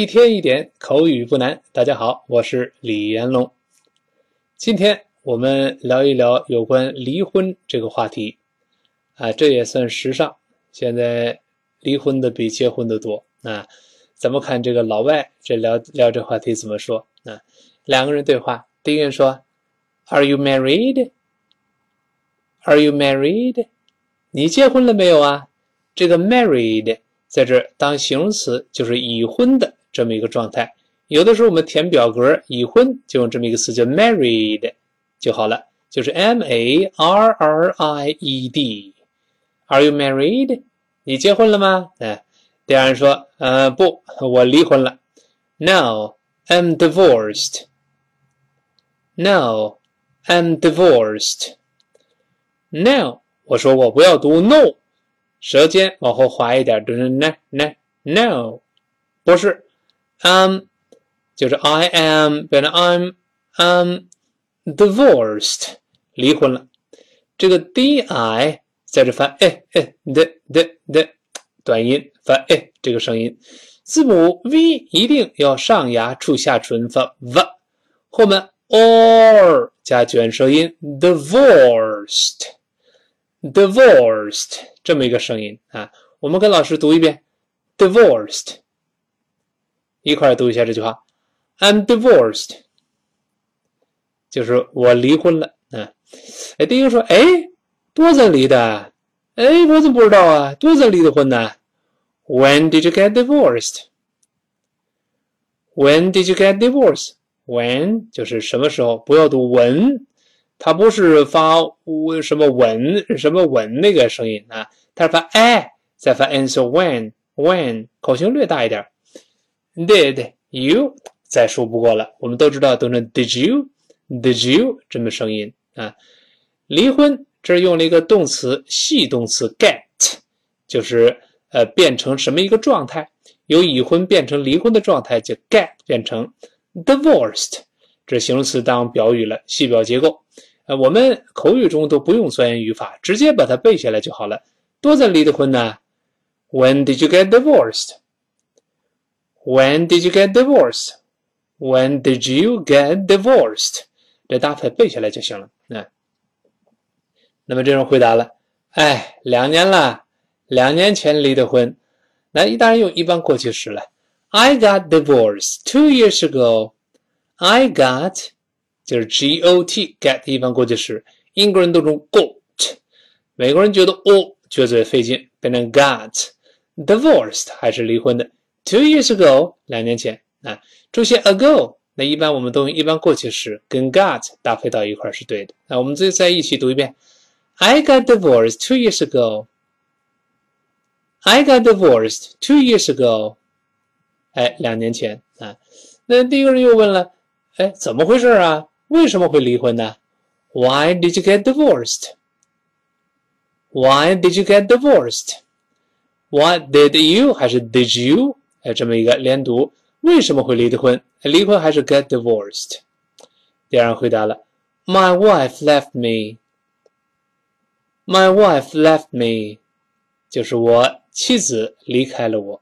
一天一点口语不难。大家好，我是李延龙。今天我们聊一聊有关离婚这个话题啊，这也算时尚。现在离婚的比结婚的多啊。咱们看这个老外这聊聊这话题怎么说啊？两个人对话，第一人说：“Are you married? Are you married? 你结婚了没有啊？”这个 married 在这当形容词就是已婚的。这么一个状态，有的时候我们填表格已婚就用这么一个词叫 married 就好了，就是 M A R R I E D。Are you married？你结婚了吗？哎，第二人说，呃，不，我离婚了。No, I'm divorced. No, I'm divorced. Now 我说我不要读 no，舌尖往后滑一点，就是 n n no，不是。Um，就是 I am，变成 I'm um divorced，离婚了。这个 di 在这发哎哎的的的短音发哎这个声音，字母 v 一定要上牙触下唇发 v，后面 or 加卷舌音 divorced，divorced 这么一个声音啊。我们跟老师读一遍 divorced。一块读一下这句话：“I'm divorced。”就是我离婚了。嗯，哎，第一个说：“哎，多早离的？哎，我怎么不知道啊？多早离的婚呢？”When did you get divorced？When did you get divorced？When 就是什么时候？不要读文，它不是发什么文什么文那个声音啊，它是发哎，再发 n。So when when 口型略大一点。Did you 再说不过了，我们都知道读成 Did you，Did you 这么声音啊？离婚这儿用了一个动词，系动词 get，就是呃变成什么一个状态？由已婚变成离婚的状态就 get 变成 divorced，这形容词当表语了，系表结构。呃，我们口语中都不用钻研语法，直接把它背下来就好了。多早离的婚呢？When did you get divorced？divorced？When did you get divorced? When did you get divorced? 这搭配背下来就行了。那，那么这人回答了：“哎，两年了，两年前离的婚。”那一当然用一般过去时了。I got divorced two years ago. I got 就是 got get 一般过去时，英国人都用 got，美国人觉得 o 撅嘴费劲，变成 got divorced 还是离婚的。 Two years ago，两年前啊，出现 ago，那一般我们都用一般过去时跟 got 搭配到一块是对的。那我们再再一起读一遍：I got divorced two years ago. I got divorced two years ago. 哎，两年前啊。那第一个人又问了：哎，怎么回事啊？为什么会离婚呢？Why did you get divorced? Why did you get divorced? What did you 还是 did you？哎，这么一个连读，为什么会离的婚？离婚还是 get divorced？第二人回答了：My wife left me. My wife left me，就是我妻子离开了我，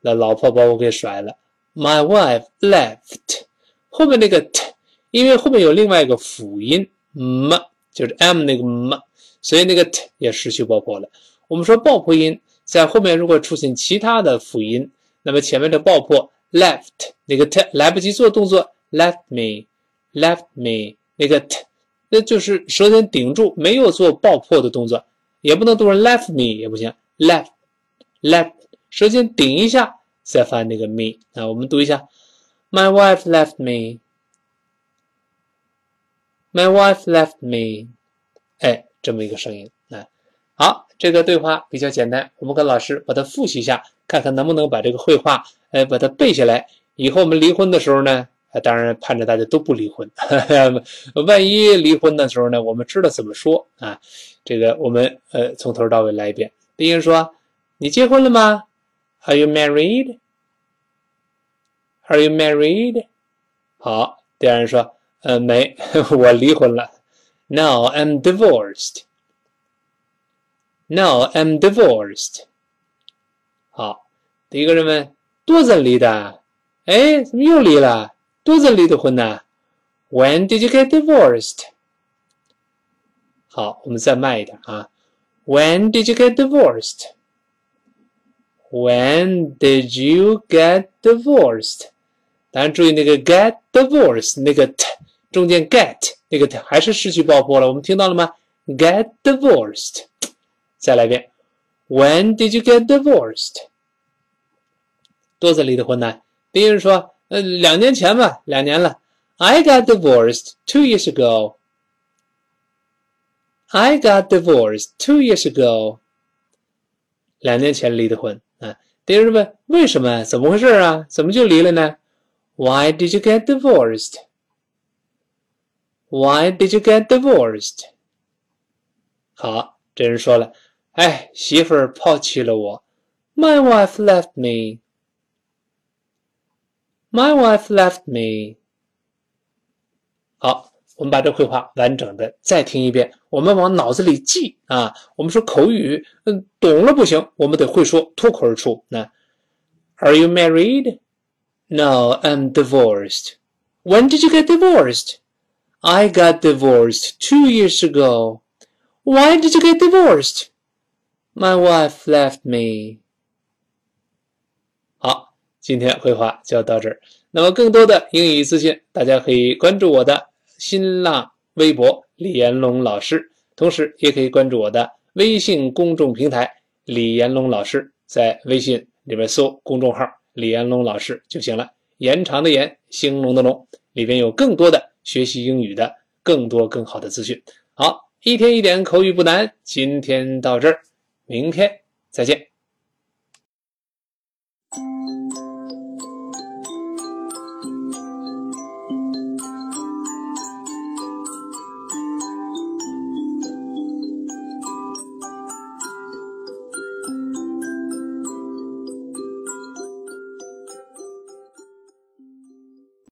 那老婆把我给甩了。My wife left，后面那个 t，因为后面有另外一个辅音 m，就是 m 那个 m，所以那个 t 也失去爆破了。我们说爆破音在后面如果出现其他的辅音。那么前面的爆破 left 那个 t 来不及做动作 left me left me 那个 t 那就是舌尖顶住没有做爆破的动作，也不能读成 left me 也不行 left left 舌尖顶一下再发那个 me 啊，我们读一下 My wife left me My wife left me 哎，这么一个声音。好，这个对话比较简单，我们跟老师把它复习一下。看看能不能把这个绘画，哎，把它背下来。以后我们离婚的时候呢，当然盼着大家都不离婚。万一离婚的时候呢，我们知道怎么说啊？这个我们呃从头到尾来一遍。第一个说：“你结婚了吗？”Are you married? Are you married? 好，第二人说：“呃，没，我离婚了。”No, I'm divorced. No, I'm divorced. 好，第一个人问多早离的 哎，怎么又离了？多久离的婚呢？When did you get divorced？好，我们再慢一点啊。When did you get divorced？When did you get divorced？大家注意那个 get divorced 那个 t 中间 get 那个 t 还是失去爆破了。我们听到了吗？Get divorced。 再来一遍。When did you get divorced？多久离的婚呢？第一人说，呃，两年前吧，两年了。I got divorced two years ago. I got divorced two years ago. 两年前离的婚啊。第二人问，为什么？怎么回事啊？怎么就离了呢？Why did you get divorced? Why did you get divorced? 好，这人说了。 哎，媳妇儿抛弃了我。My wife left me. My wife left me. 好，我们把这绘画完整的再听一遍，我们往脑子里记啊。我们说口语，嗯，懂了不行，我们得会说，脱口而出。那，Are you married? No, I'm divorced. When did you get divorced? I got divorced two years ago. Why did you get divorced? My wife left me。好，今天绘画就到这儿。那么更多的英语资讯，大家可以关注我的新浪微博李延龙老师，同时也可以关注我的微信公众平台李延龙老师，在微信里面搜公众号李延龙老师就行了。延长的延，兴隆的隆，里边有更多的学习英语的更多更好的资讯。好，一天一点口语不难，今天到这儿。明天再见。